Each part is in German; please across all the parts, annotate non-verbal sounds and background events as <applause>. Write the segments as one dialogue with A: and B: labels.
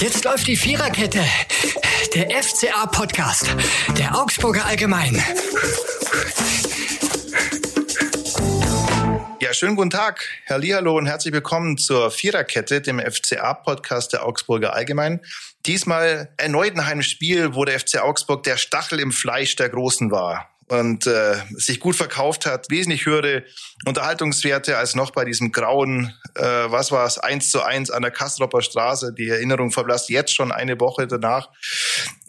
A: Jetzt läuft die Viererkette. Der FCA-Podcast. Der Augsburger Allgemein.
B: Ja, schönen guten Tag, Herr Lihallo und herzlich willkommen zur Viererkette, dem FCA-Podcast der Augsburger Allgemein. Diesmal erneut ein Heimspiel, wo der FC Augsburg der Stachel im Fleisch der Großen war und äh, sich gut verkauft hat, wesentlich höhere Unterhaltungswerte als noch bei diesem grauen, äh, was war es, eins zu eins an der Kastropper Straße. Die Erinnerung verblasst jetzt schon eine Woche danach.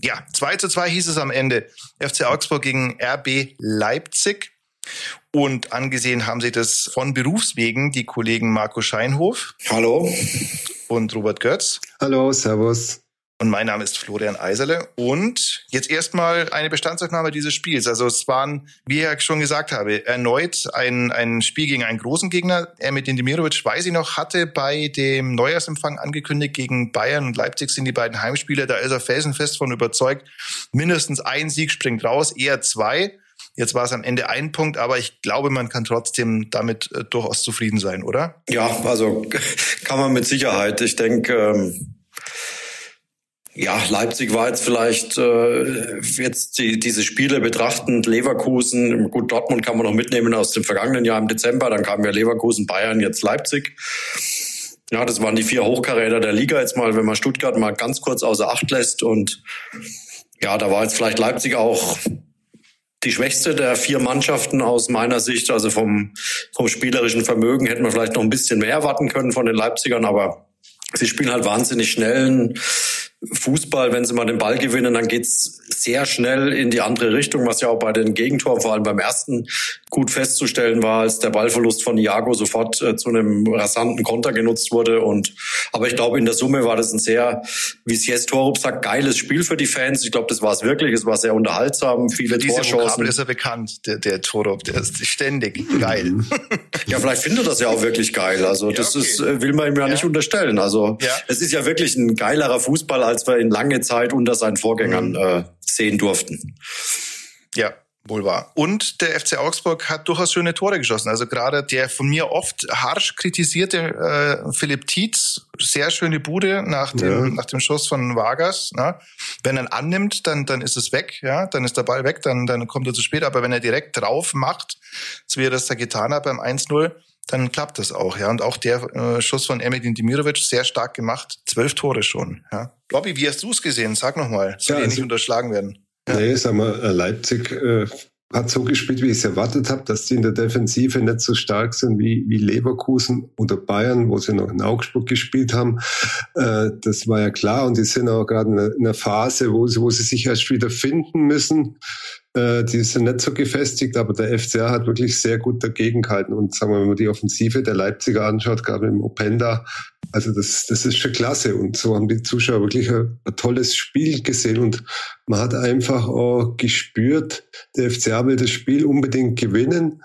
B: Ja, 2 zu 2 hieß es am Ende. FC Augsburg gegen RB Leipzig. Und angesehen haben sie das von Berufswegen die Kollegen Marco Scheinhof.
C: Hallo.
B: Und Robert Götz.
D: Hallo, Servus.
B: Und mein Name ist Florian Eiserle. Und jetzt erstmal eine Bestandsaufnahme dieses Spiels. Also es waren, wie ich ja schon gesagt habe, erneut ein, ein Spiel gegen einen großen Gegner. Er mit Demirovic, weiß ich noch, hatte bei dem Neujahrsempfang angekündigt, gegen Bayern und Leipzig sind die beiden Heimspiele. Da ist er felsenfest von überzeugt. Mindestens ein Sieg springt raus, eher zwei. Jetzt war es am Ende ein Punkt, aber ich glaube, man kann trotzdem damit äh, durchaus zufrieden sein, oder?
C: Ja, also <laughs> kann man mit Sicherheit. Ich denke, ähm ja, Leipzig war jetzt vielleicht äh, jetzt die, diese Spiele betrachtend, Leverkusen, gut, Dortmund kann man noch mitnehmen aus dem vergangenen Jahr im Dezember, dann kamen ja Leverkusen, Bayern, jetzt Leipzig. Ja, das waren die vier Hochkaräter der Liga jetzt mal, wenn man Stuttgart mal ganz kurz außer Acht lässt. Und ja, da war jetzt vielleicht Leipzig auch die schwächste der vier Mannschaften aus meiner Sicht. Also vom, vom spielerischen Vermögen hätten wir vielleicht noch ein bisschen mehr erwarten können von den Leipzigern, aber sie spielen halt wahnsinnig schnellen, Fußball, wenn sie mal den Ball gewinnen, dann geht's sehr schnell in die andere Richtung, was ja auch bei den Gegentoren, vor allem beim ersten, gut festzustellen war, als der Ballverlust von Iago sofort äh, zu einem rasanten Konter genutzt wurde. Und aber ich glaube, in der Summe war das ein sehr, wie es jetzt Torup sagt, geiles Spiel für die Fans. Ich glaube, das war es wirklich. Es war sehr unterhaltsam, viele
B: diese Torchancen. ist er bekannt, der, der Torup, der ist ständig geil.
C: ja, vielleicht findet er das ja auch wirklich geil. Also das ja, okay. ist, äh, will man ihm ja, ja, nicht unterstellen. Also ja. es ist ja wirklich ein geilerer Fußball als wir ihn lange Zeit unter seinen Vorgängern mhm. äh, sehen durften.
B: Ja, wohl wahr. Und der FC Augsburg hat durchaus schöne Tore geschossen. Also gerade der von mir oft harsch kritisierte äh, Philipp Tietz, sehr schöne Bude nach dem, ja. nach dem Schuss von Vargas. Ne? Wenn er annimmt, dann, dann ist es weg, ja, dann ist der Ball weg, dann, dann kommt er zu spät. Aber wenn er direkt drauf macht, so wie er das da getan hat beim 1-0, dann klappt das auch, ja. Und auch der äh, Schuss von Emedin Dimirovic sehr stark gemacht, zwölf Tore schon, ja. Bobby, wie hast du es gesehen? Sag nochmal, soll ja, also, nicht unterschlagen werden.
D: Ja. Nee, sag mal, äh, Leipzig äh, hat so gespielt, wie ich es erwartet habe, dass die in der Defensive nicht so stark sind wie, wie Leverkusen oder Bayern, wo sie noch in Augsburg gespielt haben. Äh, das war ja klar und die sind auch gerade in einer Phase, wo sie, wo sie sich erst wieder finden müssen. Äh, die sind nicht so gefestigt, aber der FCA hat wirklich sehr gut dagegen gehalten. Und sagen wir, wenn man die Offensive der Leipziger anschaut, gerade im Openda, also das, das ist schon klasse. Und so haben die Zuschauer wirklich ein, ein tolles Spiel gesehen. Und man hat einfach auch gespürt, der FCA will das Spiel unbedingt gewinnen.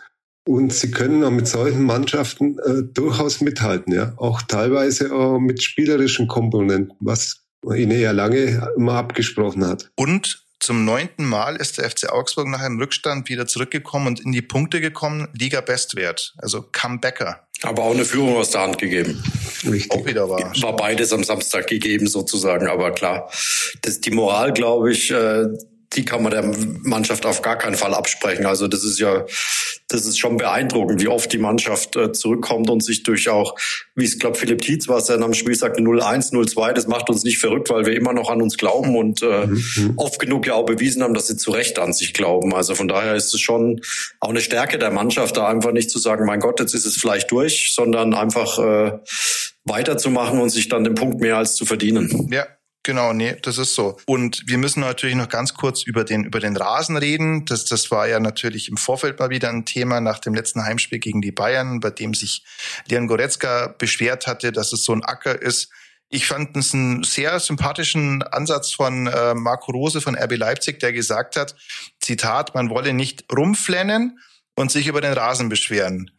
D: Und sie können auch mit solchen Mannschaften äh, durchaus mithalten, ja. Auch teilweise auch mit spielerischen Komponenten, was ihnen ja lange immer abgesprochen hat.
B: Und zum neunten Mal ist der FC Augsburg nach einem Rückstand wieder zurückgekommen und in die Punkte gekommen, Liga-Bestwert, also Comebacker.
C: Aber auch eine Führung aus der Hand gegeben.
B: Richtig. Auch wieder war.
C: War beides am Samstag gegeben sozusagen, aber klar, das, die Moral, glaube ich, äh, die kann man der Mannschaft auf gar keinen Fall absprechen. Also das ist ja, das ist schon beeindruckend, wie oft die Mannschaft äh, zurückkommt und sich durch auch, wie es glaube Philipp Tietz was er am Spiel sagte, 0-1, 0-2, das macht uns nicht verrückt, weil wir immer noch an uns glauben und äh, mhm. oft genug ja auch bewiesen haben, dass sie zu Recht an sich glauben. Also von daher ist es schon auch eine Stärke der Mannschaft, da einfach nicht zu sagen, mein Gott, jetzt ist es vielleicht durch, sondern einfach äh, weiterzumachen und sich dann den Punkt mehr als zu verdienen.
B: Ja, Genau, nee, das ist so. Und wir müssen natürlich noch ganz kurz über den, über den Rasen reden. Das, das war ja natürlich im Vorfeld mal wieder ein Thema nach dem letzten Heimspiel gegen die Bayern, bei dem sich Leon Goretzka beschwert hatte, dass es so ein Acker ist. Ich fand es einen sehr sympathischen Ansatz von äh, Marco Rose von RB Leipzig, der gesagt hat, Zitat, man wolle nicht rumflennen und sich über den Rasen beschweren.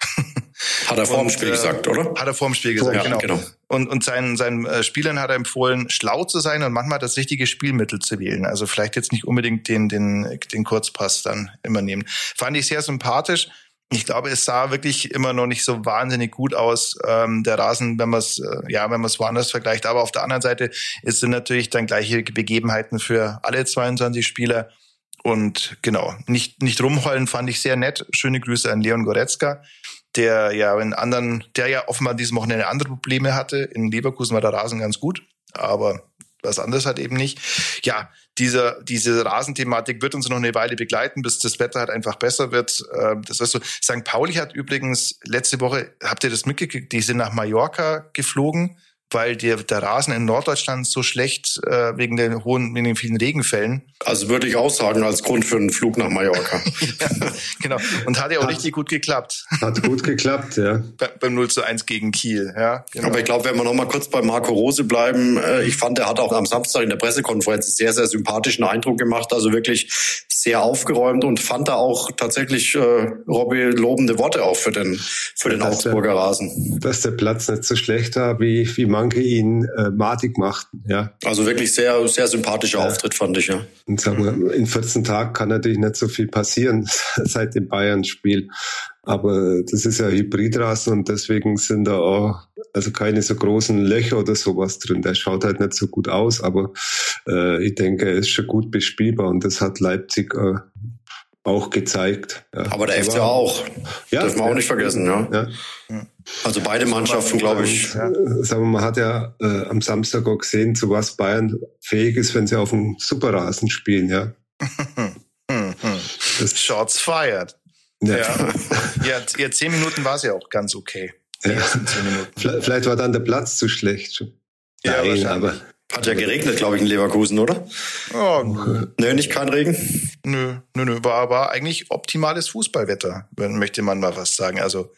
C: Hat er vor dem Spiel äh, gesagt, oder?
B: Hat er vor dem Spiel gesagt, ja, genau. genau. Und, und seinen, seinen äh, Spielern hat er empfohlen, schlau zu sein und manchmal das richtige Spielmittel zu wählen. Also vielleicht jetzt nicht unbedingt den, den, den Kurzpass dann immer nehmen. Fand ich sehr sympathisch. ich glaube, es sah wirklich immer noch nicht so wahnsinnig gut aus, ähm, der Rasen, wenn man es, äh, ja, wenn man es woanders vergleicht. Aber auf der anderen Seite es natürlich dann gleiche Begebenheiten für alle 22 Spieler. Und genau, nicht, nicht rumheulen fand ich sehr nett. Schöne Grüße an Leon Goretzka, der ja in anderen, der ja offenbar diesem Wochenende andere Probleme hatte. In Leverkusen war der Rasen ganz gut, aber was anderes hat eben nicht. Ja, diese, diese Rasenthematik wird uns noch eine Weile begleiten, bis das Wetter halt einfach besser wird. Ähm, das ist so. St. Pauli hat übrigens letzte Woche, habt ihr das mitgekriegt, die sind nach Mallorca geflogen weil der, der Rasen in Norddeutschland so schlecht äh, wegen den hohen, wegen den vielen Regenfällen.
C: Also würde ich auch sagen, als Grund für einen Flug nach Mallorca. <laughs>
B: ja, genau. Und hat ja auch hat, richtig gut geklappt.
D: Hat gut geklappt, ja.
B: Bei, beim 0 zu 1 gegen Kiel, ja.
C: Genau. Aber ich glaube, wenn wir noch mal kurz bei Marco Rose bleiben, äh, ich fand, er hat auch am Samstag in der Pressekonferenz einen sehr, sehr sympathischen Eindruck gemacht. Also wirklich sehr aufgeräumt und fand da auch tatsächlich äh, Robby lobende Worte auch für den, für den Augsburger
D: der,
C: Rasen.
D: Dass der Platz nicht so schlecht war, wie, wie manche ihn äh, matig machten. Ja.
C: Also wirklich sehr, sehr sympathischer ja. Auftritt, fand ich, ja.
D: Und sagen wir, in 14 Tagen kann natürlich nicht so viel passieren <laughs> seit dem Bayern-Spiel. Aber das ist ja Hybridrasen und deswegen sind da auch also keine so großen Löcher oder sowas drin. Der schaut halt nicht so gut aus, aber äh, ich denke, er ist schon gut bespielbar und das hat Leipzig äh, auch gezeigt.
C: Ja. Aber der FC auch. Ja, Dürfen wir auch nicht vergessen, ja. ja. Also beide Mannschaften, glaube ich. Ja.
D: Sagen wir, man hat ja äh, am Samstag auch gesehen, zu was Bayern fähig ist, wenn sie auf dem Superrasen spielen, ja. <laughs>
B: das Shots fired. Ja. Ja. ja, zehn Minuten war es ja auch ganz okay. Ja.
D: Vielleicht war dann der Platz zu schlecht.
C: Ja, Nein, aber hat ja geregnet, glaube ich, in Leverkusen, oder?
B: Ja, nö.
C: Nö, nicht kein Regen?
B: Nö, nö, nö. War, war eigentlich optimales Fußballwetter, möchte man mal was sagen. Also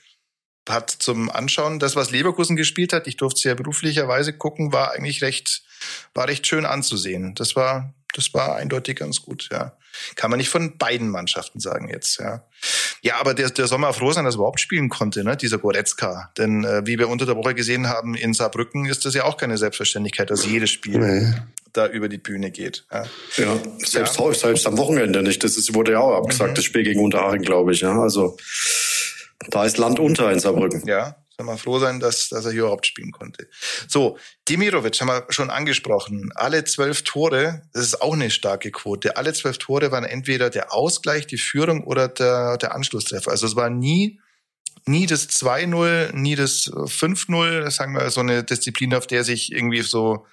B: hat zum Anschauen, das, was Leverkusen gespielt hat, ich durfte es ja beruflicherweise gucken, war eigentlich recht, war recht schön anzusehen. Das war, das war eindeutig ganz gut, ja. Kann man nicht von beiden Mannschaften sagen jetzt, ja. Ja, aber der, der soll mal froh sein, dass er überhaupt spielen konnte, ne, dieser Goretzka. Denn äh, wie wir unter der Woche gesehen haben, in Saarbrücken ist das ja auch keine Selbstverständlichkeit, dass jedes Spiel nee. da über die Bühne geht. Ja,
C: ja selbst, ja. selbst am Wochenende nicht. Das ist, wurde ja auch abgesagt, mhm. das Spiel gegen Unterhaching, glaube ich. Ja, also da ist Land unter in Saarbrücken.
B: Ja, soll man froh sein, dass, dass er hier überhaupt spielen konnte. So, Dimirovic haben wir schon angesprochen. Alle zwölf Tore, das ist auch eine starke Quote. Alle zwölf Tore waren entweder der Ausgleich, die Führung oder der, der Anschlusstreffer. Also es war nie, nie das 2-0, nie das 5-0, sagen wir, so eine Disziplin, auf der sich irgendwie so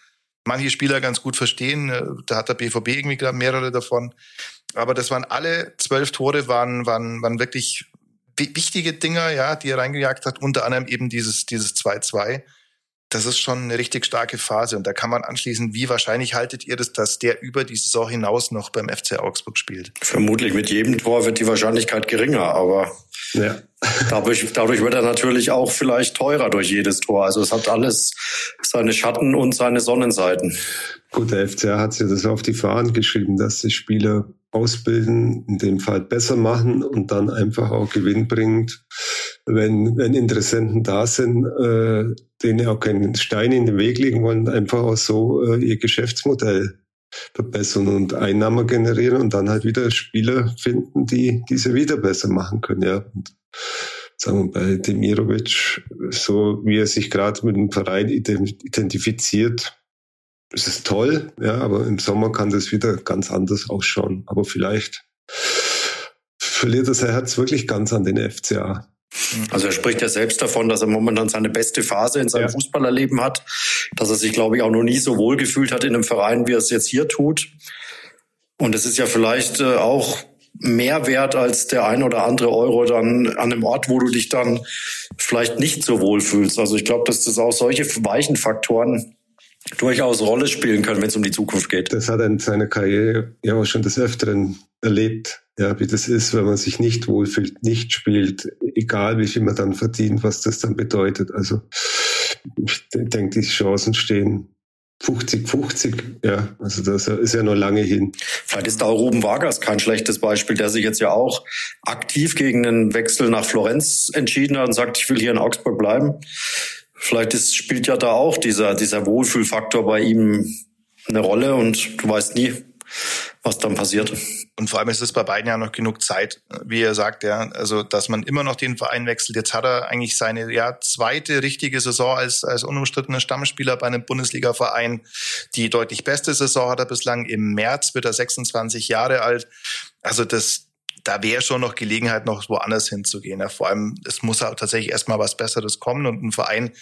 B: manche Spieler ganz gut verstehen. Da hat der BVB irgendwie gerade mehrere davon. Aber das waren alle zwölf Tore, waren, waren, waren wirklich wichtige Dinger, ja, die er reingejagt hat, unter anderem eben dieses, dieses 2-2. Das ist schon eine richtig starke Phase. Und da kann man anschließen, wie wahrscheinlich haltet ihr das, dass der über die Saison hinaus noch beim FC Augsburg spielt?
C: Vermutlich mit jedem Tor wird die Wahrscheinlichkeit geringer, aber ja. dadurch, dadurch wird er natürlich auch vielleicht teurer durch jedes Tor. Also es hat alles seine Schatten und seine Sonnenseiten.
D: Gut, der FCA hat sich das auf die Fahnen geschrieben, dass die Spieler ausbilden, in dem Fall besser machen und dann einfach auch Gewinn bringt, wenn, wenn Interessenten da sind, äh, denen auch keinen Stein in den Weg legen wollen, einfach auch so äh, ihr Geschäftsmodell verbessern und Einnahmen generieren und dann halt wieder Spieler finden, die diese wieder besser machen können. Ja. Und sagen wir bei Demirovic, so wie er sich gerade mit dem Verein identifiziert, es ist toll, ja, aber im Sommer kann das wieder ganz anders ausschauen. Aber vielleicht verliert er sein Herz wirklich ganz an den FCA.
C: Also er spricht ja selbst davon, dass er momentan seine beste Phase in seinem ja. Fußballerleben hat, dass er sich, glaube ich, auch noch nie so wohl gefühlt hat in einem Verein, wie er es jetzt hier tut. Und es ist ja vielleicht äh, auch mehr wert als der ein oder andere Euro dann an einem Ort, wo du dich dann vielleicht nicht so wohl fühlst. Also ich glaube, dass das auch solche weichen Faktoren durchaus Rolle spielen können, wenn es um die Zukunft geht.
D: Das hat er in seiner Karriere ja auch schon des Öfteren erlebt, ja, wie das ist, wenn man sich nicht wohlfühlt, nicht spielt, egal wie viel man dann verdient, was das dann bedeutet. Also ich denke, die Chancen stehen 50-50, ja, also das ist ja noch lange hin.
C: Vielleicht ist da auch Ruben Vargas kein schlechtes Beispiel, der sich jetzt ja auch aktiv gegen einen Wechsel nach Florenz entschieden hat und sagt, ich will hier in Augsburg bleiben. Vielleicht ist, spielt ja da auch dieser, dieser Wohlfühlfaktor bei ihm eine Rolle und du weißt nie, was dann passiert.
B: Und vor allem ist es bei beiden ja noch genug Zeit, wie er sagt, ja, also dass man immer noch den Verein wechselt. Jetzt hat er eigentlich seine ja, zweite richtige Saison als, als unumstrittener Stammspieler bei einem Bundesliga-Verein. Die deutlich beste Saison hat er bislang. Im März wird er 26 Jahre alt. Also das, da wäre schon noch Gelegenheit, noch woanders hinzugehen. Ja, vor allem, es muss auch tatsächlich erstmal was Besseres kommen und ein Verein,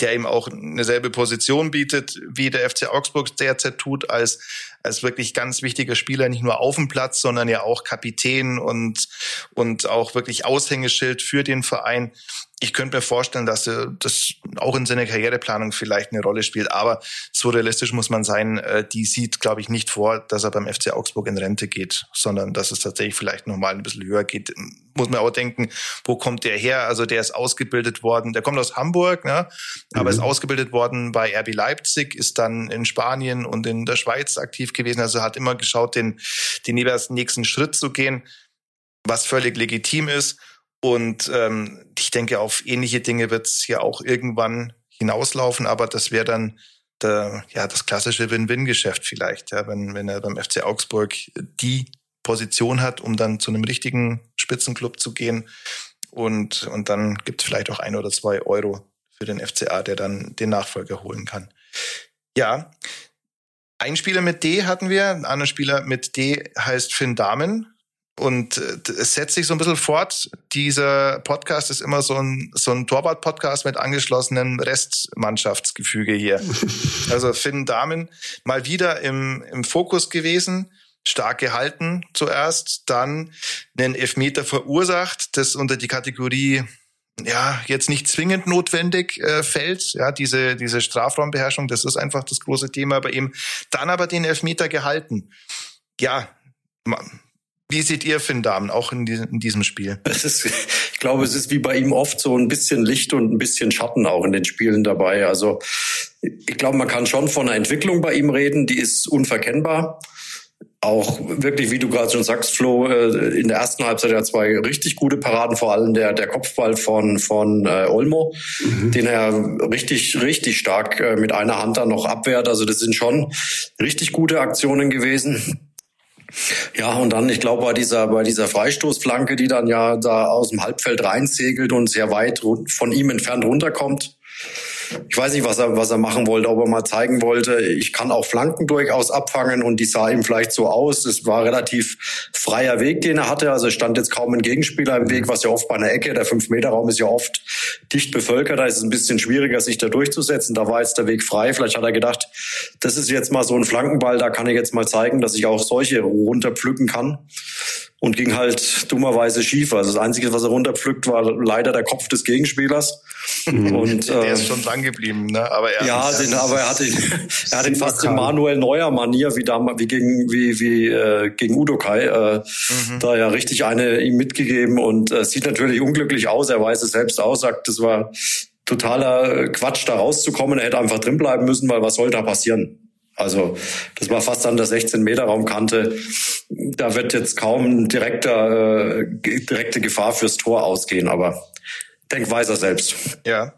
B: der ihm auch eine selbe Position bietet, wie der FC Augsburg derzeit tut, als, als wirklich ganz wichtiger Spieler, nicht nur auf dem Platz, sondern ja auch Kapitän und, und auch wirklich Aushängeschild für den Verein ich könnte mir vorstellen, dass er das auch in seiner Karriereplanung vielleicht eine Rolle spielt. Aber so realistisch muss man sein, äh, die sieht, glaube ich, nicht vor, dass er beim FC Augsburg in Rente geht, sondern dass es tatsächlich vielleicht nochmal ein bisschen höher geht. Muss man auch denken, wo kommt der her? Also der ist ausgebildet worden, der kommt aus Hamburg, ne? Aber mhm. ist ausgebildet worden bei RB Leipzig, ist dann in Spanien und in der Schweiz aktiv gewesen. Also hat immer geschaut, den, den nächsten Schritt zu gehen, was völlig legitim ist. Und ähm, ich denke, auf ähnliche Dinge wird es ja auch irgendwann hinauslaufen, aber das wäre dann der, ja, das klassische Win-Win-Geschäft vielleicht, ja, wenn, wenn er beim FC Augsburg die Position hat, um dann zu einem richtigen Spitzenclub zu gehen. Und, und dann gibt es vielleicht auch ein oder zwei Euro für den FCA, der dann den Nachfolger holen kann. Ja, ein Spieler mit D hatten wir, ein anderer Spieler mit D heißt Finn Dahmen. Und äh, es setzt sich so ein bisschen fort. Dieser Podcast ist immer so ein, so ein Torwart-Podcast mit angeschlossenem Restmannschaftsgefüge hier. <laughs> also Finn Damen mal wieder im, im Fokus gewesen, stark gehalten zuerst, dann einen Elfmeter verursacht, das unter die Kategorie ja, jetzt nicht zwingend notwendig äh, fällt, ja, diese, diese Strafraumbeherrschung, das ist einfach das große Thema bei ihm. Dann aber den Elfmeter gehalten. Ja, wie seht ihr Finn Dahmen auch in, diesem, Spiel?
C: Ist, ich glaube, es ist wie bei ihm oft so ein bisschen Licht und ein bisschen Schatten auch in den Spielen dabei. Also ich glaube, man kann schon von einer Entwicklung bei ihm reden, die ist unverkennbar. Auch wirklich, wie du gerade schon sagst, Flo, äh, in der ersten Halbzeit ja zwei richtig gute Paraden, vor allem der, der Kopfball von, von äh, Olmo, mhm. den er richtig, richtig stark äh, mit einer Hand dann noch abwehrt. Also das sind schon richtig gute Aktionen gewesen. Ja, und dann, ich glaube, bei dieser, bei dieser Freistoßflanke, die dann ja da aus dem Halbfeld reinsegelt und sehr weit von ihm entfernt runterkommt, ich weiß nicht, was er, was er machen wollte, ob er mal zeigen wollte, ich kann auch Flanken durchaus abfangen und die sah ihm vielleicht so aus. Es war relativ freier Weg, den er hatte. Also stand jetzt kaum ein Gegenspieler im Weg, was ja oft bei einer Ecke, der 5-Meter-Raum ist ja oft dicht bevölkert, da ist es ein bisschen schwieriger, sich da durchzusetzen. Da war jetzt der Weg frei. Vielleicht hat er gedacht, das ist jetzt mal so ein Flankenball, da kann ich jetzt mal zeigen, dass ich auch solche runterpflücken kann und ging halt dummerweise schief. Also das Einzige, was er runterpflückt, war leider der Kopf des Gegenspielers.
B: Mhm. Und, der äh, ist schon dran geblieben, ne?
C: Aber er, ja, den, aber er hat ihn, er hat ihn fast in Manuel Neuer Manier, wie damals, wie gegen, wie, wie äh, gegen Udokai, äh, mhm. da ja richtig eine ihm mitgegeben und äh, sieht natürlich unglücklich aus. Er weiß es selbst aus, sagt, das war totaler Quatsch, da rauszukommen. Er hätte einfach drin bleiben müssen, weil was soll da passieren? Also das war fast an der 16 Meter Raumkante. Da wird jetzt kaum direkter, äh, direkte Gefahr fürs Tor ausgehen, aber denk weiß er selbst.
B: Ja.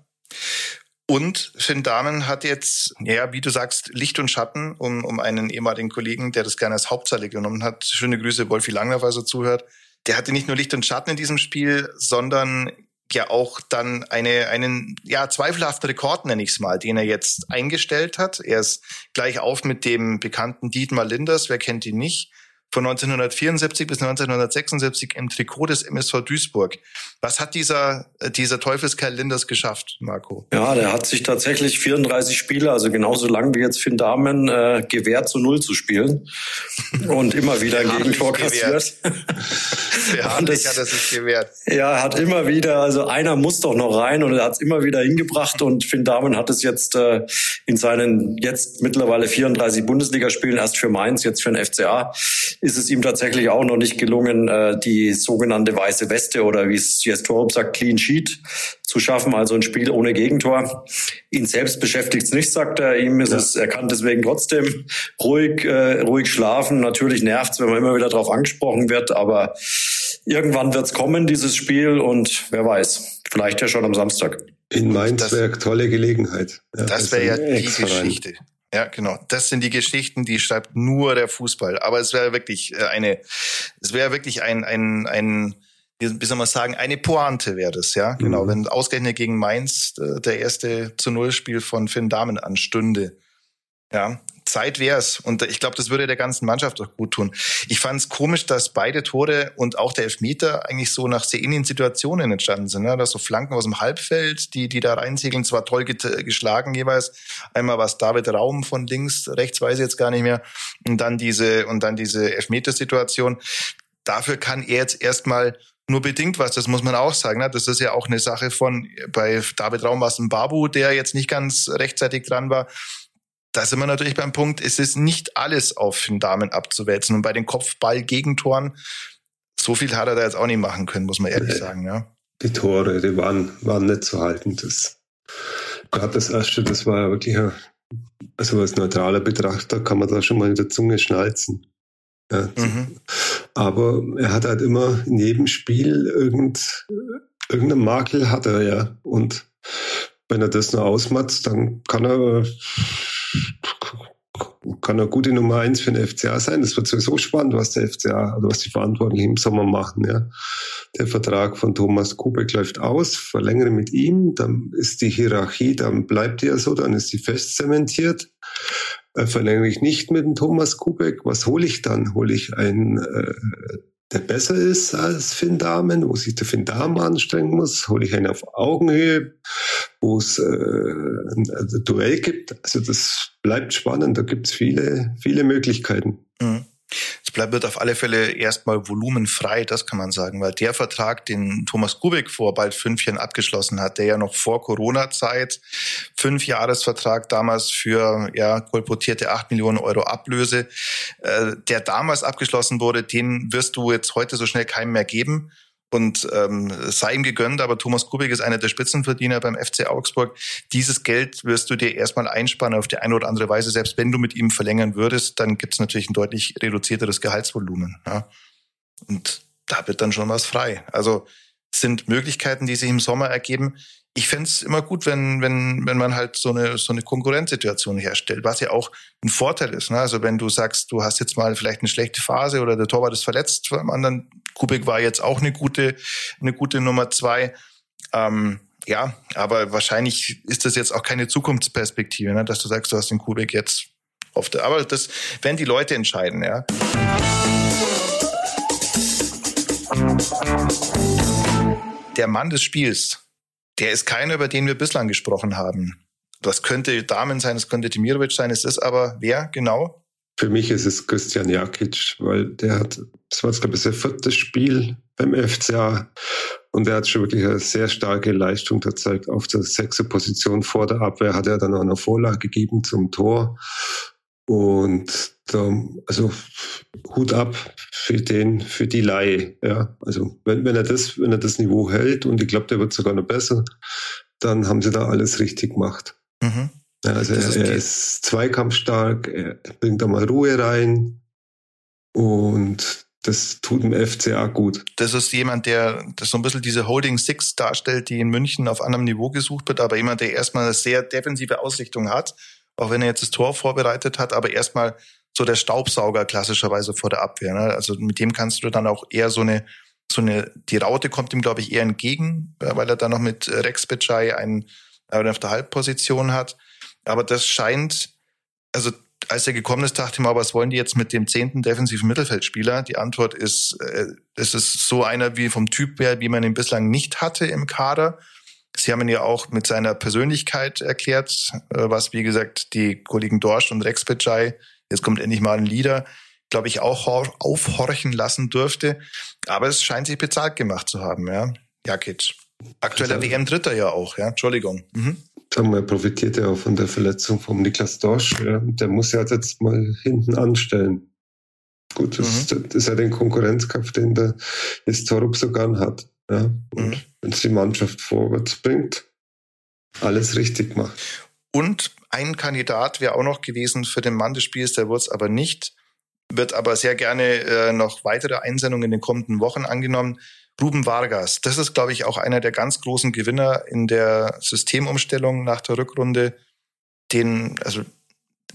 B: Und Finn Dahmen hat jetzt, ja, wie du sagst, Licht und Schatten um, um einen ehemaligen Kollegen, der das gerne als Hauptzeile genommen hat. Schöne Grüße, Wolfi Langner, falls er zuhört. Der hatte nicht nur Licht und Schatten in diesem Spiel, sondern ja auch dann eine, einen ja, zweifelhaften Rekord, nenne ich es mal, den er jetzt eingestellt hat. Er ist gleich auf mit dem bekannten Dietmar Linders, wer kennt ihn nicht, von 1974 bis 1976 im Trikot des MSV Duisburg. Was hat dieser, äh, dieser Teufelskerl Linders geschafft, Marco?
C: Ja, der hat sich tatsächlich 34 Spiele, also genauso lang wie jetzt Finn Dahmen, äh, gewährt zu Null zu spielen <laughs> und immer wieder ein Gegentor kassiert. <laughs>
B: Beharrlich hat er sich gewährt.
C: Ja, er hat immer wieder, also einer muss doch noch rein und er hat es immer wieder hingebracht und Finn Dahmen hat es jetzt äh, in seinen jetzt mittlerweile 34 Bundesligaspielen erst für Mainz, jetzt für den FCA ist es ihm tatsächlich auch noch nicht gelungen, äh, die sogenannte weiße Weste oder wie es Jess Torup sagt, Clean Sheet zu schaffen, also ein Spiel ohne Gegentor. Ihn selbst beschäftigt es nicht, sagt er. Ihm ist ja. es, er kann deswegen trotzdem ruhig, äh, ruhig schlafen. Natürlich nervt es, wenn man immer wieder darauf angesprochen wird, aber irgendwann wird es kommen, dieses Spiel, und wer weiß, vielleicht ja schon am Samstag.
D: In Mainz wäre tolle Gelegenheit.
B: Ja, das wäre ja die Geschichte. Ja, genau. Das sind die Geschichten, die schreibt nur der Fußball. Aber es wäre wirklich äh, eine, es wäre wirklich ein, ein, ein, wie soll man sagen, eine Pointe wäre das, ja. Genau. Mhm. Wenn ausgerechnet gegen Mainz äh, der erste zu Null Spiel von Finn Damen anstünde. Ja, Zeit wär's. Und ich glaube, das würde der ganzen Mannschaft auch gut tun. Ich fand es komisch, dass beide Tore und auch der Elfmeter eigentlich so nach sehr ähnlichen Situationen entstanden sind. Ne? Dass so Flanken aus dem Halbfeld, die, die da reinsegeln, zwar toll geschlagen jeweils. Einmal war es David Raum von links, rechts weiß ich jetzt gar nicht mehr. Und dann diese, und dann diese Elfmetersituation. Dafür kann er jetzt erstmal nur bedingt was, das muss man auch sagen. Ne? Das ist ja auch eine Sache von, bei David Raum war es ein Babu, der jetzt nicht ganz rechtzeitig dran war da sind wir natürlich beim Punkt, es ist nicht alles auf den Damen abzuwälzen. Und bei den Kopfball-Gegentoren, so viel hat er da jetzt auch nicht machen können, muss man ehrlich sagen. Ja.
D: Die Tore, die waren, waren nicht zu halten. Das, gerade das erste, das war ja wirklich, also als neutraler Betrachter kann man da schon mal in der Zunge schnalzen. Ja. Mhm. Aber er hat halt immer in jedem Spiel irgend, irgendeinen Makel hat er ja. Und wenn er das nur ausmatzt, dann kann er kann eine gute Nummer eins für den FCA sein. Das wird sowieso spannend, was der FCA, also was die Verantwortlichen im Sommer machen. Ja. Der Vertrag von Thomas Kubek läuft aus, verlängere mit ihm, dann ist die Hierarchie, dann bleibt die ja so, dann ist sie fest zementiert. Äh, verlängere ich nicht mit dem Thomas Kubek, was hole ich dann? Hole ich einen äh, der besser ist als Finn Damen, wo sich der Finn Damen anstrengen muss, hole ich einen auf Augenhöhe, wo es äh, ein Duell gibt. Also das bleibt spannend, da gibt es viele, viele Möglichkeiten.
B: Mhm. Bleibt wird auf alle Fälle erstmal volumenfrei, das kann man sagen, weil der Vertrag, den Thomas Kubik vor bald fünf Jahren abgeschlossen hat, der ja noch vor Corona-Zeit fünf Jahresvertrag damals für ja kolportierte acht Millionen Euro Ablöse, äh, der damals abgeschlossen wurde, den wirst du jetzt heute so schnell keinem mehr geben. Und ähm, sei ihm gegönnt, aber Thomas Kubik ist einer der Spitzenverdiener beim FC Augsburg. Dieses Geld wirst du dir erstmal einsparen auf die eine oder andere Weise. Selbst wenn du mit ihm verlängern würdest, dann gibt es natürlich ein deutlich reduzierteres Gehaltsvolumen. Ja? Und da wird dann schon was frei. Also sind Möglichkeiten, die sich im Sommer ergeben. Ich fände immer gut, wenn, wenn, wenn man halt so eine, so eine Konkurrenzsituation herstellt, was ja auch ein Vorteil ist. Ne? Also wenn du sagst, du hast jetzt mal vielleicht eine schlechte Phase oder der Torwart ist verletzt beim anderen, Kubik war jetzt auch eine gute, eine gute Nummer zwei. Ähm, ja, aber wahrscheinlich ist das jetzt auch keine Zukunftsperspektive, ne? dass du sagst, du hast den Kubik jetzt auf der, aber das werden die Leute entscheiden, ja. Der Mann des Spiels, der ist keiner, über den wir bislang gesprochen haben. Das könnte Damen sein, das könnte Dimirovic sein, es ist aber wer genau?
D: Für mich ist es Christian Jakic, weil der hat, das war jetzt glaube ich sein viertes Spiel beim FCA und er hat schon wirklich eine sehr starke Leistung gezeigt. Auf der sechste Position vor der Abwehr hat er dann auch eine Vorlage gegeben zum Tor und da, also Hut ab für den, für die Laie. Ja, also wenn, wenn er das, wenn er das Niveau hält und ich glaube, der wird sogar noch besser, dann haben sie da alles richtig gemacht. Mhm. Also er, er ist zweikampfstark, er bringt da mal Ruhe rein und das tut dem FCA gut.
B: Das ist jemand, der das so ein bisschen diese Holding Six darstellt, die in München auf anderem Niveau gesucht wird, aber jemand, der erstmal eine sehr defensive Ausrichtung hat, auch wenn er jetzt das Tor vorbereitet hat, aber erstmal so der Staubsauger klassischerweise vor der Abwehr. Ne? Also mit dem kannst du dann auch eher so eine, so eine, die Raute kommt ihm, glaube ich, eher entgegen, weil er dann noch mit Rex einen, einen auf der Halbposition hat. Aber das scheint, also als er gekommen ist, dachte ich mal, was wollen die jetzt mit dem zehnten defensiven Mittelfeldspieler? Die Antwort ist, äh, es ist so einer wie vom Typ her, wie man ihn bislang nicht hatte im Kader. Sie haben ihn ja auch mit seiner Persönlichkeit erklärt, äh, was, wie gesagt, die Kollegen Dorsch und Rex Bitschei jetzt kommt endlich mal ein Lieder, glaube ich, auch aufhorchen lassen dürfte. Aber es scheint sich bezahlt gemacht zu haben, ja. Jakic. Aktueller also, WM-Dritter ja auch, ja. Entschuldigung. Mhm.
D: Sagen wir, profitiert ja auch von der Verletzung vom Niklas Dorsch. Ja. Der muss ja jetzt mal hinten anstellen. Gut, das, mhm. das ist ja den Konkurrenzkampf, den der Torup so gern hat. Ja. Und mhm. wenn es die Mannschaft vorwärts bringt, alles richtig macht.
B: Und ein Kandidat wäre auch noch gewesen für den Mann des Spiels, der wurde es aber nicht, wird aber sehr gerne äh, noch weitere Einsendungen in den kommenden Wochen angenommen. Ruben Vargas, das ist, glaube ich, auch einer der ganz großen Gewinner in der Systemumstellung nach der Rückrunde. Den, also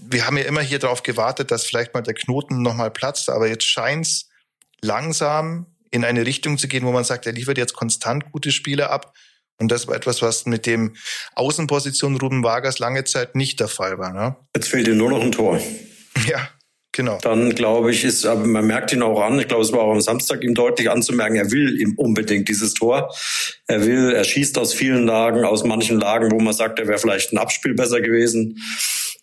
B: wir haben ja immer hier darauf gewartet, dass vielleicht mal der Knoten nochmal platzt, aber jetzt scheint es langsam in eine Richtung zu gehen, wo man sagt, er liefert jetzt konstant gute Spiele ab. Und das war etwas, was mit dem Außenposition Ruben Vargas lange Zeit nicht der Fall war. Ne?
C: Jetzt fehlt ihm nur noch ein Tor.
B: Ja, genau.
C: Dann glaube ich, ist, aber man merkt ihn auch an. Ich glaube, es war auch am Samstag ihm deutlich anzumerken, er will ihm unbedingt dieses Tor. Er will, er schießt aus vielen Lagen, aus manchen Lagen, wo man sagt, er wäre vielleicht ein Abspiel besser gewesen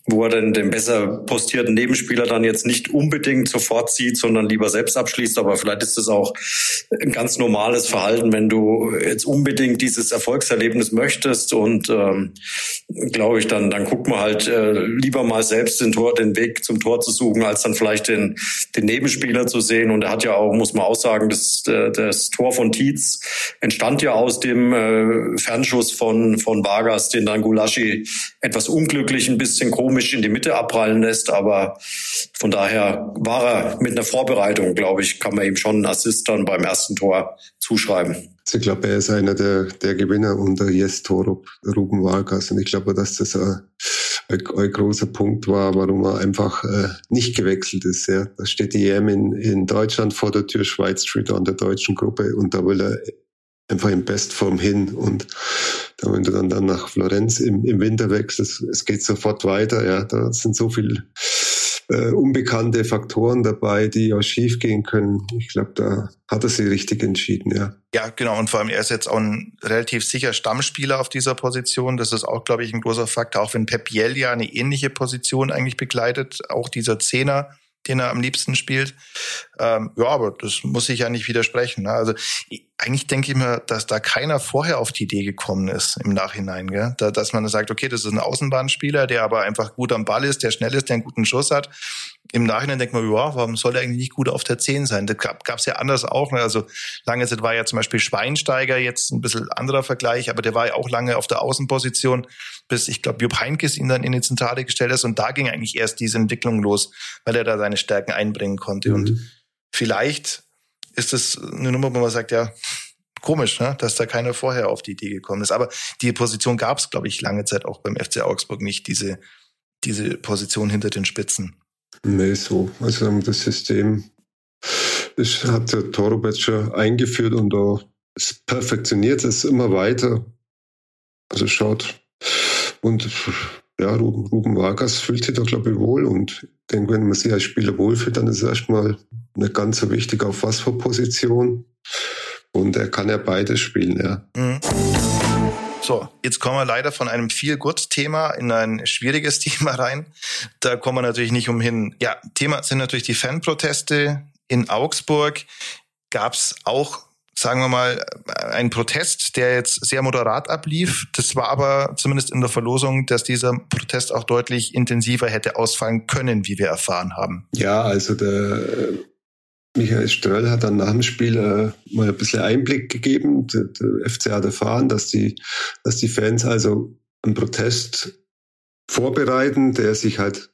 C: wo er dann den besser postierten Nebenspieler dann jetzt nicht unbedingt sofort zieht, sondern lieber selbst abschließt. Aber vielleicht ist es auch ein ganz normales Verhalten, wenn du jetzt unbedingt dieses Erfolgserlebnis möchtest. Und ähm, glaube ich, dann, dann guckt man halt äh, lieber mal selbst den Tor, den Weg zum Tor zu suchen, als dann vielleicht den, den Nebenspieler zu sehen. Und er hat ja auch, muss man auch sagen, das, äh, das Tor von Tietz entstand ja aus dem äh, Fernschuss von, von Vargas, den dann Gulaschi etwas unglücklich, ein bisschen komisch komisch in die Mitte abprallen lässt. Aber von daher war er mit einer Vorbereitung, glaube ich, kann man ihm schon einen Assist dann beim ersten Tor zuschreiben.
D: Ich glaube, er ist einer der, der Gewinner unter Jes Torup, Ruben Vargas. Und ich glaube, dass das ein, ein, ein großer Punkt war, warum er einfach äh, nicht gewechselt ist. Ja. Da steht die EM in, in Deutschland vor der Tür, Schweiz steht an der deutschen Gruppe und da will er einfach in Bestform hin. Und da, wenn du dann, dann nach Florenz im, im Winter wechselst, es geht sofort weiter. Ja, da sind so viel äh, unbekannte Faktoren dabei, die auch schief gehen können. Ich glaube, da hat er sich richtig entschieden, ja.
B: Ja, genau. Und vor allem, er ist jetzt auch ein relativ sicher Stammspieler auf dieser Position. Das ist auch, glaube ich, ein großer Faktor. Auch wenn Pep Biel ja eine ähnliche Position eigentlich begleitet, auch dieser Zehner den er am liebsten spielt. Ähm, ja, aber das muss ich ja nicht widersprechen. Ne? Also eigentlich denke ich mir, dass da keiner vorher auf die Idee gekommen ist im Nachhinein, gell? Da, dass man sagt, okay, das ist ein Außenbahnspieler, der aber einfach gut am Ball ist, der schnell ist, der einen guten Schuss hat. Im Nachhinein denkt man, ja, warum soll der eigentlich nicht gut auf der 10 sein? Das gab es ja anders auch. Ne? Also lange Zeit war ja zum Beispiel Schweinsteiger jetzt ein bisschen anderer Vergleich, aber der war ja auch lange auf der Außenposition, bis ich glaube, Jupp Heinkes ihn dann in die Zentrale gestellt ist und da ging eigentlich erst diese Entwicklung los, weil er da seine Stärken einbringen konnte. Mhm. Und vielleicht ist das eine Nummer, wo man sagt, ja, komisch, ne? dass da keiner vorher auf die Idee gekommen ist. Aber die Position gab es, glaube ich, lange Zeit auch beim FC Augsburg nicht, diese, diese Position hinter den Spitzen.
D: Nee, so. Also das System das hat der Torobet schon eingeführt und da perfektioniert es immer weiter. Also schaut. Und ja, Ruben, Ruben Vargas fühlt sich da, glaube ich, wohl. Und ich denke, wenn man sich als Spieler wohlfühlt, dann ist es erstmal nicht ganz so wichtig, auf was für Position. Und er kann ja beides spielen, ja. Mhm.
B: So, jetzt kommen wir leider von einem viel gut Thema in ein schwieriges <laughs> Thema rein. Da kommen wir natürlich nicht umhin. Ja, Thema sind natürlich die Fanproteste in Augsburg. Gab es auch sagen wir mal, ein Protest, der jetzt sehr moderat ablief. Das war aber zumindest in der Verlosung, dass dieser Protest auch deutlich intensiver hätte ausfallen können, wie wir erfahren haben.
D: Ja, also der äh, Michael Ströll hat dann nach dem Spiel äh, mal ein bisschen Einblick gegeben. Der, der FC hat erfahren, dass die, dass die Fans also einen Protest vorbereiten, der sich halt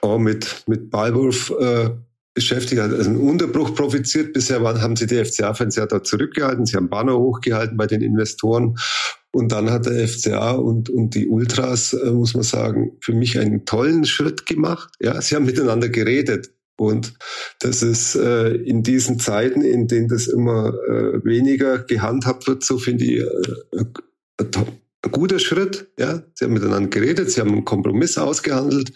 D: auch mit, mit Ballwurf äh, beschäftigt hat, also einen Unterbruch provoziert. Bisher waren, haben sie die FCA-Fans ja da zurückgehalten. Sie haben Banner hochgehalten bei den Investoren. Und dann hat der FCA und, und die Ultras, äh, muss man sagen, für mich einen tollen Schritt gemacht. Ja, sie haben miteinander geredet. Und das ist äh, in diesen Zeiten, in denen das immer äh, weniger gehandhabt wird, so finde ich äh, ein, ein guter Schritt. Ja, sie haben miteinander geredet, sie haben einen Kompromiss ausgehandelt.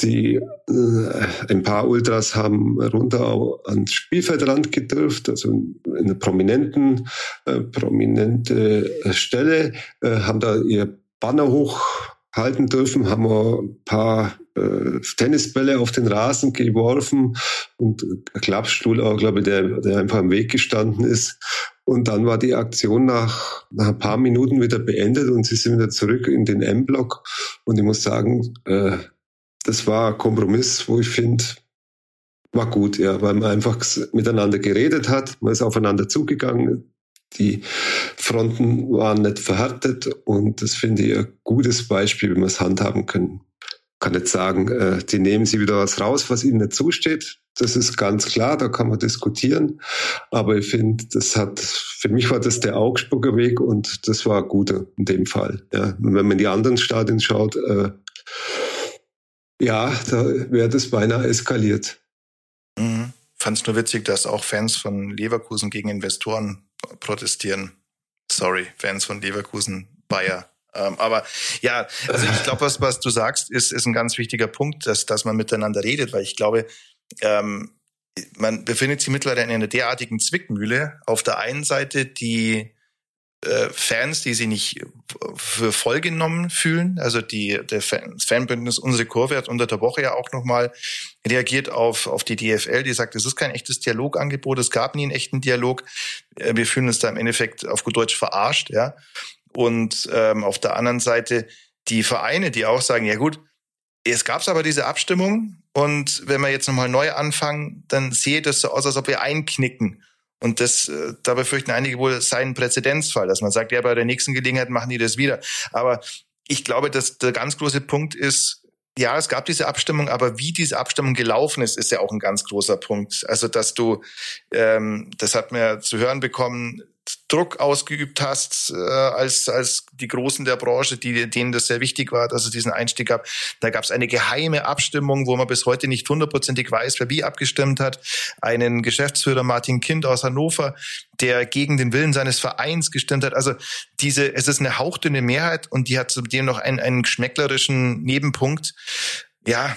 D: Die, äh, ein paar Ultras haben runter ans Spielfeldrand gedürft, also in einer prominenten, äh, prominente Stelle, äh, haben da ihr Banner hochhalten dürfen, haben ein paar äh, Tennisbälle auf den Rasen geworfen und Klappstuhl auch, glaube ich, der, der einfach im Weg gestanden ist. Und dann war die Aktion nach, nach ein paar Minuten wieder beendet und sie sind wieder zurück in den M-Block. Und ich muss sagen, äh, das war ein Kompromiss, wo ich finde, war gut, ja, weil man einfach miteinander geredet hat, man ist aufeinander zugegangen, die Fronten waren nicht verhärtet und das finde ich ein gutes Beispiel, wie man es handhaben können. Kann nicht sagen, äh, die nehmen sie wieder was raus, was ihnen nicht zusteht. Das ist ganz klar, da kann man diskutieren. Aber ich finde, das hat, für mich war das der Augsburger Weg und das war guter in dem Fall. Ja. Wenn man in die anderen Stadien schaut, äh, Ja, da wäre das beinahe eskaliert.
B: Mhm. Fand es nur witzig, dass auch Fans von Leverkusen gegen Investoren protestieren. Sorry, Fans von Leverkusen, Bayer. Ähm, aber ja, also ich glaube, was, was du sagst, ist, ist ein ganz wichtiger Punkt, dass, dass man miteinander redet, weil ich glaube, ähm, man befindet sich mittlerweile in einer derartigen Zwickmühle. Auf der einen Seite die Fans, die sich nicht für voll genommen fühlen. Also die, der Fanbündnis Unsere Kurve hat unter der Woche ja auch nochmal reagiert auf, auf die DFL, die sagt, es ist kein echtes Dialogangebot, es gab nie einen echten Dialog. Äh, wir fühlen uns da im Endeffekt auf gut Deutsch verarscht, ja. Und ähm, auf der anderen Seite die Vereine, die auch sagen, ja gut, es gab aber diese Abstimmung und wenn wir jetzt nochmal neu anfangen, dann sehe das so aus, als ob wir einknicken. Und das, äh, da befürchten einige wohl, sei ein Präzedenzfall, dass man sagt, ja, bei der nächsten Gelegenheit machen die das wieder. Aber ich glaube, dass der ganz große Punkt ist, ja, es gab diese Abstimmung, aber wie diese Abstimmung gelaufen ist, ist ja auch ein ganz großer Punkt. Also, dass du, ähm, das hat mir zu hören bekommen, Druck ausgeübt hast äh, als als die Großen der Branche, die denen das sehr wichtig war, dass es diesen Einstieg gab. Da gab es eine geheime Abstimmung, wo man bis heute nicht hundertprozentig weiß, wer wie abgestimmt hat. Einen Geschäftsführer Martin Kind aus Hannover, der gegen den Willen seines Vereins gestimmt hat. Also diese, es ist eine hauchdünne Mehrheit und die hat zudem noch einen, einen geschmäcklerischen Nebenpunkt. Ja,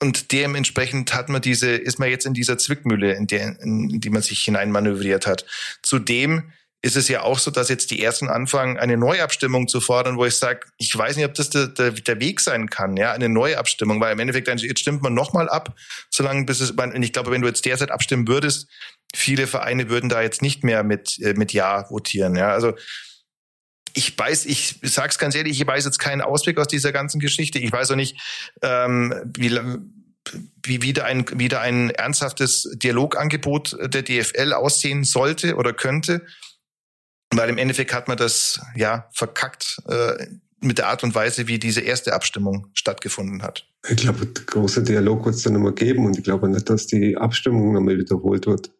B: und dementsprechend hat man diese, ist man jetzt in dieser Zwickmühle, in, der, in die man sich hineinmanövriert hat. Zudem ist es ja auch so, dass jetzt die ersten anfangen, eine Neuabstimmung zu fordern, wo ich sage, ich weiß nicht, ob das der, der, der Weg sein kann, ja, eine Neuabstimmung, weil im Endeffekt jetzt stimmt man nochmal ab, solange bis es, und ich glaube, wenn du jetzt derzeit abstimmen würdest, viele Vereine würden da jetzt nicht mehr mit, äh, mit Ja votieren, ja, also ich weiß, ich sag's ganz ehrlich, ich weiß jetzt keinen Ausweg aus dieser ganzen Geschichte. Ich weiß auch nicht, ähm, wie, wie wieder ein, wieder ein ernsthaftes Dialogangebot der DFL aussehen sollte oder könnte. Weil im Endeffekt hat man das ja verkackt äh, mit der Art und Weise, wie diese erste Abstimmung stattgefunden hat.
D: Ich glaube, der große Dialog wird es dann nochmal geben und ich glaube nicht, dass die Abstimmung nochmal wiederholt wird.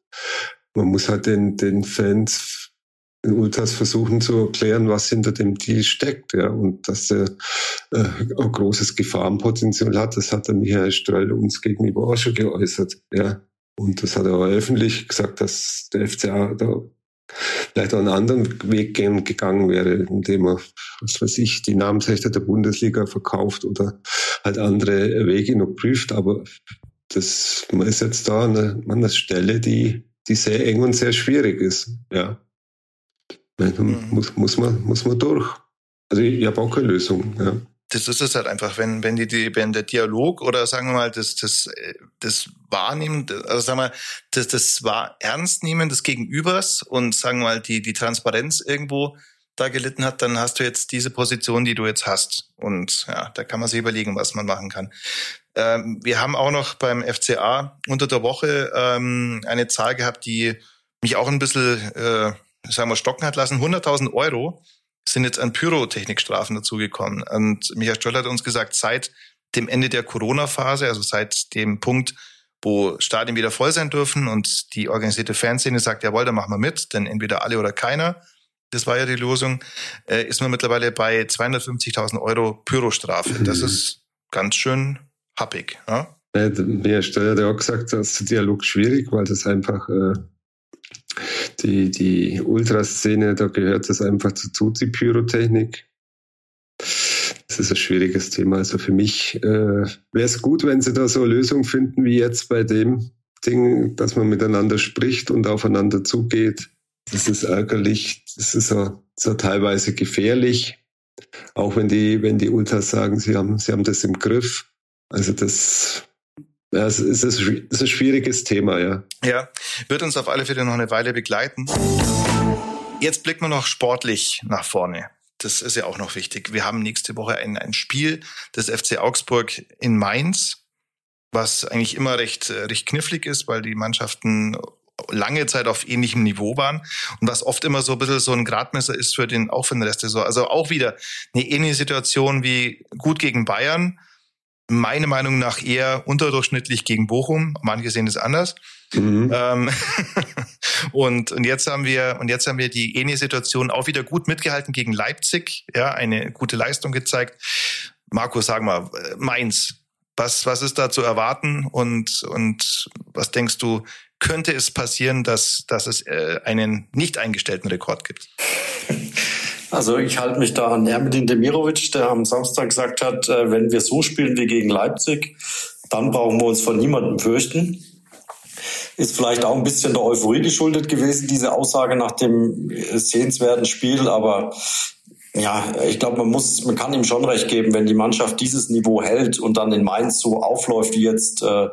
D: Man muss halt den, den Fans den Ultras versuchen zu erklären, was hinter dem Deal steckt, ja, und dass er äh, ein großes Gefahrenpotenzial hat. Das hat der Michael Strell uns gegenüber auch schon geäußert, ja. Und das hat er auch öffentlich gesagt, dass der FCA da vielleicht auch einen anderen Weg gegangen wäre, indem er, was weiß ich, die Namensrechte der Bundesliga verkauft oder halt andere Wege noch prüft. Aber das, man ist jetzt da an einer, Stelle, die, die sehr eng und sehr schwierig ist, ja. Mhm. Muss, muss, man, muss man durch. Also ich, ich habe auch keine Lösung. Ja.
B: Das ist es halt einfach, wenn, wenn, die, wenn der Dialog oder sagen wir mal, das, das, das Wahrnehmen, also sagen wir mal, das, das war Ernstnehmen des Gegenübers und sagen wir mal, die, die Transparenz irgendwo da gelitten hat, dann hast du jetzt diese Position, die du jetzt hast. Und ja, da kann man sich überlegen, was man machen kann. Ähm, wir haben auch noch beim FCA unter der Woche ähm, eine Zahl gehabt, die mich auch ein bisschen äh, sagen wir, stocken hat lassen. 100.000 Euro sind jetzt an Pyrotechnikstrafen dazugekommen. Und Michael Stöll hat uns gesagt, seit dem Ende der Corona-Phase, also seit dem Punkt, wo Stadien wieder voll sein dürfen und die organisierte Fanszene sagt, jawohl, dann machen wir mit, denn entweder alle oder keiner, das war ja die Lösung, äh, ist man mittlerweile bei 250.000 Euro Pyrostrafe. Das mhm. ist ganz schön happig. Ja?
D: Michael Stöll hat ja auch gesagt, das ist der Dialog schwierig, weil das einfach äh, die, die Ultraszene, da gehört das einfach dazu, die Pyrotechnik. Das ist ein schwieriges Thema. Also für mich äh, wäre es gut, wenn Sie da so eine Lösung finden wie jetzt bei dem Ding, dass man miteinander spricht und aufeinander zugeht. Das ist ärgerlich, das ist so, so teilweise gefährlich. Auch wenn die, wenn die Ultras sagen, sie haben, sie haben das im Griff. Also das es ist, es ist ein schwieriges Thema, ja.
B: Ja, wird uns auf alle Fälle noch eine Weile begleiten. Jetzt blicken wir noch sportlich nach vorne. Das ist ja auch noch wichtig. Wir haben nächste Woche ein, ein Spiel des FC Augsburg in Mainz, was eigentlich immer recht, recht knifflig ist, weil die Mannschaften lange Zeit auf ähnlichem Niveau waren und was oft immer so ein bisschen so ein Gradmesser ist für den, auch für den Rest der Saison. Also auch wieder eine ähnliche Situation wie gut gegen Bayern, meiner Meinung nach eher unterdurchschnittlich gegen Bochum. Manche sehen es anders. Mhm. Ähm, <laughs> und, und jetzt haben wir, und jetzt haben wir die ähnliche Situation auch wieder gut mitgehalten gegen Leipzig. Ja, eine gute Leistung gezeigt. Markus, sag mal, Mainz. Was, was ist da zu erwarten und, und was denkst du, könnte es passieren, dass, dass es äh, einen nicht eingestellten Rekord gibt? <laughs>
C: Also ich halte mich da an Ermedin Demirovic, der am Samstag gesagt hat, äh, wenn wir so spielen wie gegen Leipzig, dann brauchen wir uns von niemandem fürchten. Ist vielleicht auch ein bisschen der Euphorie geschuldet gewesen, diese Aussage nach dem sehenswerten Spiel. Aber ja, ich glaube, man muss, man kann ihm schon recht geben, wenn die Mannschaft dieses Niveau hält und dann in Mainz so aufläuft wie jetzt äh,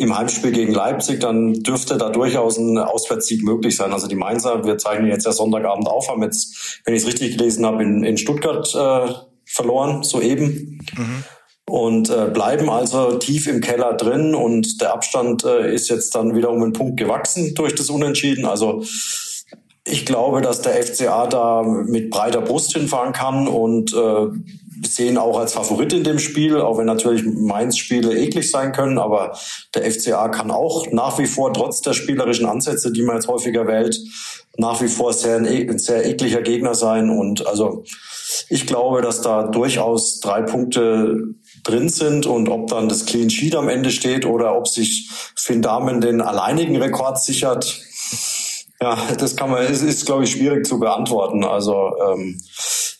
C: im Heimspiel gegen Leipzig, dann dürfte da durchaus ein Auswärtssieg möglich sein. Also die Mainzer, wir zeichnen jetzt ja Sonntagabend auf, haben jetzt, wenn ich es richtig gelesen habe, in, in Stuttgart äh, verloren, soeben. Mhm. Und äh, bleiben also tief im Keller drin und der Abstand äh, ist jetzt dann wieder um einen Punkt gewachsen durch das Unentschieden. Also ich glaube, dass der FCA da mit breiter Brust hinfahren kann und äh, sehen auch als Favorit in dem Spiel, auch wenn natürlich Mainz Spiele eklig sein können, aber der FCA kann auch nach wie vor trotz der spielerischen Ansätze, die man jetzt häufiger wählt, nach wie vor sehr ein, ein sehr ekliger Gegner sein und also ich glaube, dass da durchaus drei Punkte drin sind und ob dann das Clean Sheet am Ende steht oder ob sich Finn Damen den alleinigen Rekord sichert, ja, das kann man, ist, ist glaube ich, schwierig zu beantworten. Also ähm,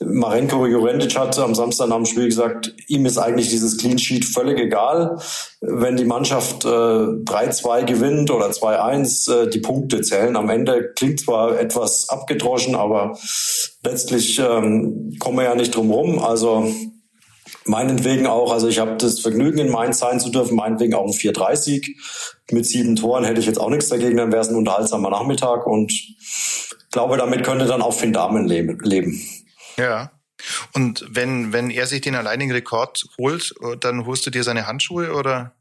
C: Marenko Jurendic hat am Samstag nach dem Spiel gesagt, ihm ist eigentlich dieses Clean Sheet völlig egal. Wenn die Mannschaft äh, 3-2 gewinnt oder 2-1, äh, die Punkte zählen. Am Ende klingt zwar etwas abgedroschen, aber letztlich ähm, kommen wir ja nicht drum rum. Also meinetwegen auch, also ich habe das Vergnügen in Mainz sein zu dürfen, meinetwegen auch ein 4-3-Sieg. Mit sieben Toren hätte ich jetzt auch nichts dagegen, dann wäre es ein unterhaltsamer Nachmittag und glaube, damit könnte dann auch Finn Damen leben.
B: Ja. Und wenn, wenn er sich den alleinigen Rekord holt, dann holst du dir seine Handschuhe oder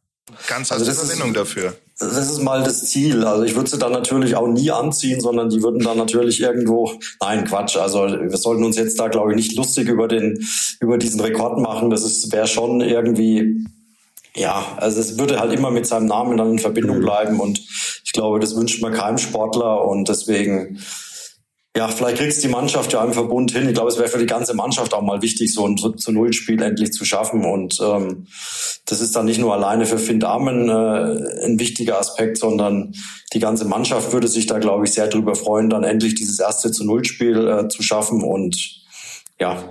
B: ganz
C: also
B: hast Verwendung dafür?
C: Das ist mal das Ziel. Also ich würde sie dann natürlich auch nie anziehen, sondern die würden dann natürlich irgendwo, nein, Quatsch. Also wir sollten uns jetzt da, glaube ich, nicht lustig über den, über diesen Rekord machen. Das wäre schon irgendwie, ja, also es würde halt immer mit seinem Namen dann in Verbindung bleiben und ich glaube, das wünscht man keinem Sportler und deswegen, ja, vielleicht kriegst die Mannschaft ja im Verbund hin. Ich glaube, es wäre für die ganze Mannschaft auch mal wichtig, so ein zu Null Spiel endlich zu schaffen. Und ähm, das ist dann nicht nur alleine für Finn Damen äh, ein wichtiger Aspekt, sondern die ganze Mannschaft würde sich da, glaube ich, sehr drüber freuen, dann endlich dieses erste zu Null Spiel äh, zu schaffen. Und ja,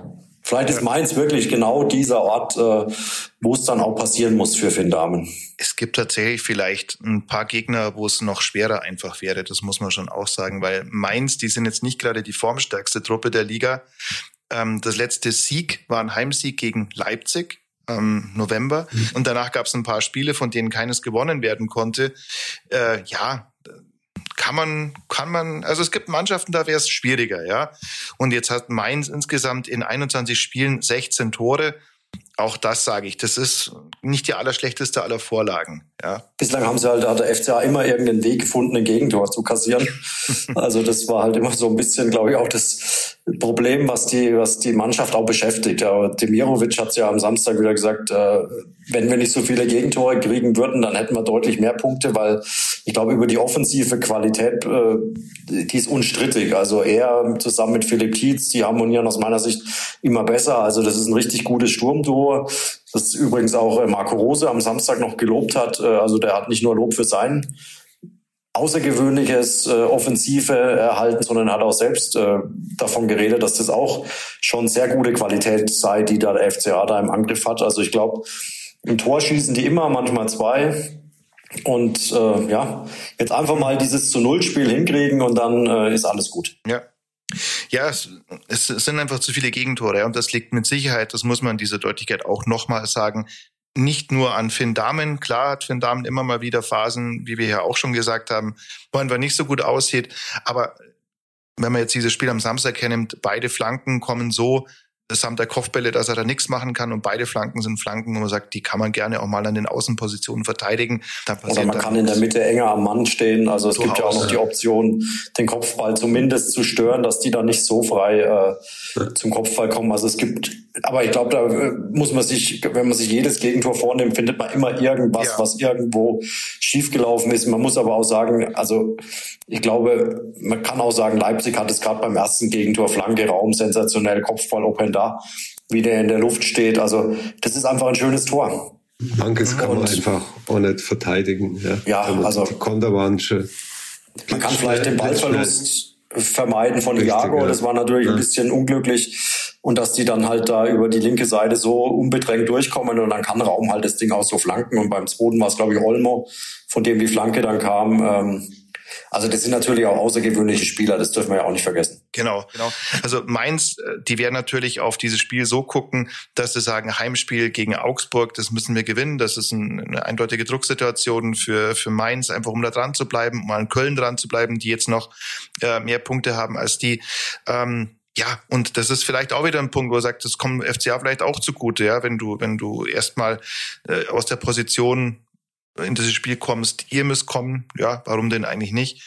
C: Vielleicht ist Mainz wirklich genau dieser Ort, äh, wo es dann auch passieren muss für Finn Damen.
B: Es gibt tatsächlich vielleicht ein paar Gegner, wo es noch schwerer einfach wäre. Das muss man schon auch sagen, weil Mainz, die sind jetzt nicht gerade die formstärkste Truppe der Liga. Ähm, das letzte Sieg war ein Heimsieg gegen Leipzig im November. Mhm. Und danach gab es ein paar Spiele, von denen keines gewonnen werden konnte. Äh, ja, kann man, kann man, also es gibt Mannschaften, da wäre es schwieriger, ja. Und jetzt hat Mainz insgesamt in 21 Spielen 16 Tore. Auch das sage ich, das ist nicht die allerschlechteste aller Vorlagen. Ja.
C: Bislang haben sie halt, hat der FCA immer irgendeinen Weg gefunden, ein Gegentor zu kassieren. <laughs> also das war halt immer so ein bisschen, glaube ich, auch das Problem, was die, was die Mannschaft auch beschäftigt. Ja, Demirovic hat es ja am Samstag wieder gesagt, äh, wenn wir nicht so viele Gegentore kriegen würden, dann hätten wir deutlich mehr Punkte, weil ich glaube, über die offensive Qualität, äh, die ist unstrittig. Also er zusammen mit Philipp Tietz, die harmonieren aus meiner Sicht immer besser. Also das ist ein richtig gutes Sturmduo. Das übrigens auch äh, Marco Rose am Samstag noch gelobt hat. Äh, also der hat nicht nur Lob für sein außergewöhnliches äh, Offensive erhalten, sondern hat auch selbst äh, davon geredet, dass das auch schon sehr gute Qualität sei, die da der FCA da im Angriff hat. Also ich glaube, im Tor schießen die immer, manchmal zwei. Und äh, ja, jetzt einfach mal dieses zu Null Spiel hinkriegen und dann äh, ist alles gut.
B: Ja. Ja, es, es sind einfach zu viele Gegentore und das liegt mit Sicherheit, das muss man in dieser Deutlichkeit auch nochmal sagen, nicht nur an Finn Damen. Klar hat Finn Damen immer mal wieder Phasen, wie wir ja auch schon gesagt haben, wo einfach nicht so gut aussieht. Aber wenn man jetzt dieses Spiel am Samstag hernimmt, beide Flanken kommen so samt der Kopfbälle, dass er da nichts machen kann und beide Flanken sind Flanken, wo man sagt, die kann man gerne auch mal an den Außenpositionen verteidigen.
C: Oder man kann in der Mitte enger am Mann stehen. Also es gibt ja auch noch die Option, den Kopfball zumindest zu stören, dass die dann nicht so frei äh, zum Kopfball kommen. Also es gibt, aber ich glaube, da äh, muss man sich, wenn man sich jedes Gegentor vornimmt, findet man immer irgendwas, ja. was irgendwo schiefgelaufen ist. Man muss aber auch sagen, also ich glaube, man kann auch sagen, Leipzig hat es gerade beim ersten Gegentor Flanke, Raum, sensationell, Kopfball, Open da, wie der in der Luft steht. Also das ist einfach ein schönes Tor.
D: Manches kann man einfach auch nicht verteidigen. Ja,
C: ja also
D: die Konter waren schon.
C: Man kann vielleicht den Ballverlust vermeiden von Richtig, Iago. Das war natürlich ja. ein bisschen unglücklich. Und dass die dann halt da über die linke Seite so unbedrängt durchkommen und dann kann Raum halt das Ding auch so flanken. Und beim zweiten war es, glaube ich, Olmo, von dem die Flanke dann kam. Ähm, also das sind natürlich auch außergewöhnliche Spieler, das dürfen wir ja auch nicht vergessen.
B: Genau, genau. Also Mainz, äh, die werden natürlich auf dieses Spiel so gucken, dass sie sagen, Heimspiel gegen Augsburg, das müssen wir gewinnen. Das ist eine eindeutige Drucksituation für, für Mainz, einfach um da dran zu bleiben, um an Köln dran zu bleiben, die jetzt noch äh, mehr Punkte haben als die. Ähm, ja, und das ist vielleicht auch wieder ein Punkt, wo er sagt, das kommt FCA vielleicht auch zugute, ja, wenn du, wenn du erstmal äh, aus der Position in dieses Spiel kommst, ihr müsst kommen, ja, warum denn eigentlich nicht?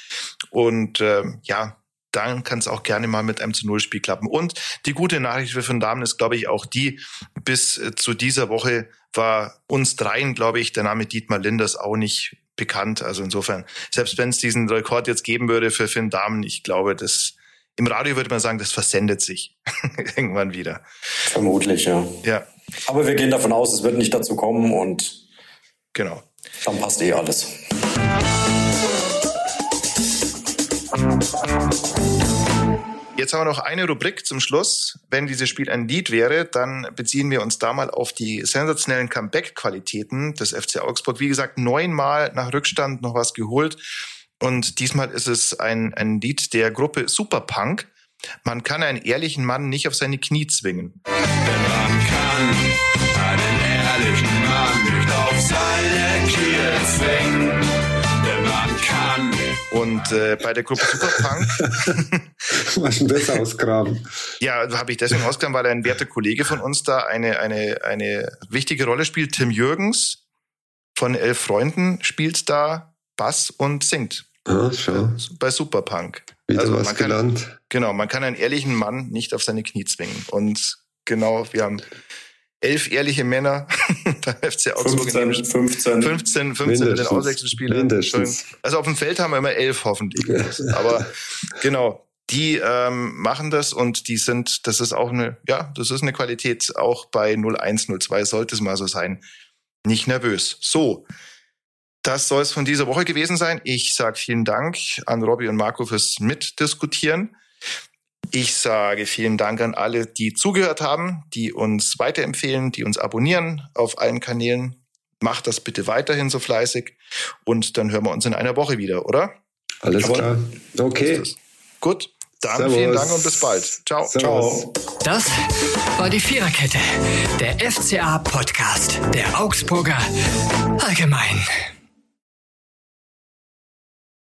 B: Und ähm, ja, dann kann es auch gerne mal mit einem zu Null Spiel klappen. Und die gute Nachricht für Van Damen ist, glaube ich, auch die, bis äh, zu dieser Woche war uns dreien, glaube ich, der Name Dietmar Linders auch nicht bekannt. Also insofern, selbst wenn es diesen Rekord jetzt geben würde für Finn Damen, ich glaube, das im Radio würde man sagen, das versendet sich <laughs> irgendwann wieder.
C: Vermutlich, ja.
B: Ja.
C: Aber wir gehen davon aus, es wird nicht dazu kommen und
B: genau.
C: Dann passt eh alles.
B: Jetzt haben wir noch eine Rubrik zum Schluss. Wenn dieses Spiel ein Lied wäre, dann beziehen wir uns da mal auf die sensationellen Comeback-Qualitäten des FC Augsburg. Wie gesagt, neunmal nach Rückstand noch was geholt. Und diesmal ist es ein, ein Lied der Gruppe Superpunk. Man kann einen ehrlichen Mann nicht auf seine Knie zwingen. Denn man kann einen ehrlichen Mann nicht auf seine Knie zwingen. Denn man kann. Und äh, bei der Gruppe Superpunk.
D: Was denn das ausgraben?
B: Ja, habe ich deswegen ausgraben, weil ein werter Kollege von uns da eine, eine, eine wichtige Rolle spielt. Tim Jürgens von Elf Freunden spielt da Bass und singt.
D: Ah, schau.
B: Bei Superpunk.
D: Wieder also was man kann, gelernt.
B: Genau, man kann einen ehrlichen Mann nicht auf seine Knie zwingen. Und genau, wir haben elf ehrliche Männer <laughs>
C: beim FC Augsburg. 15, 15.
B: 15, 15 mit den Auswechselspielern. Also auf dem Feld haben wir immer elf hoffentlich. Aber genau, die ähm, machen das und die sind, das ist auch eine, ja, das ist eine Qualität, auch bei 01, 02 sollte es mal so sein. Nicht nervös. So, das soll es von dieser Woche gewesen sein. Ich sage vielen Dank an Robby und Marco fürs Mitdiskutieren. Ich sage vielen Dank an alle, die zugehört haben, die uns weiterempfehlen, die uns abonnieren auf allen Kanälen. Macht das bitte weiterhin so fleißig und dann hören wir uns in einer Woche wieder, oder?
D: Alles Aber klar. Okay.
B: Gut. Dann Servus. vielen Dank und bis bald. Ciao.
A: Ciao. Das war die Viererkette, der FCA Podcast der Augsburger Allgemein.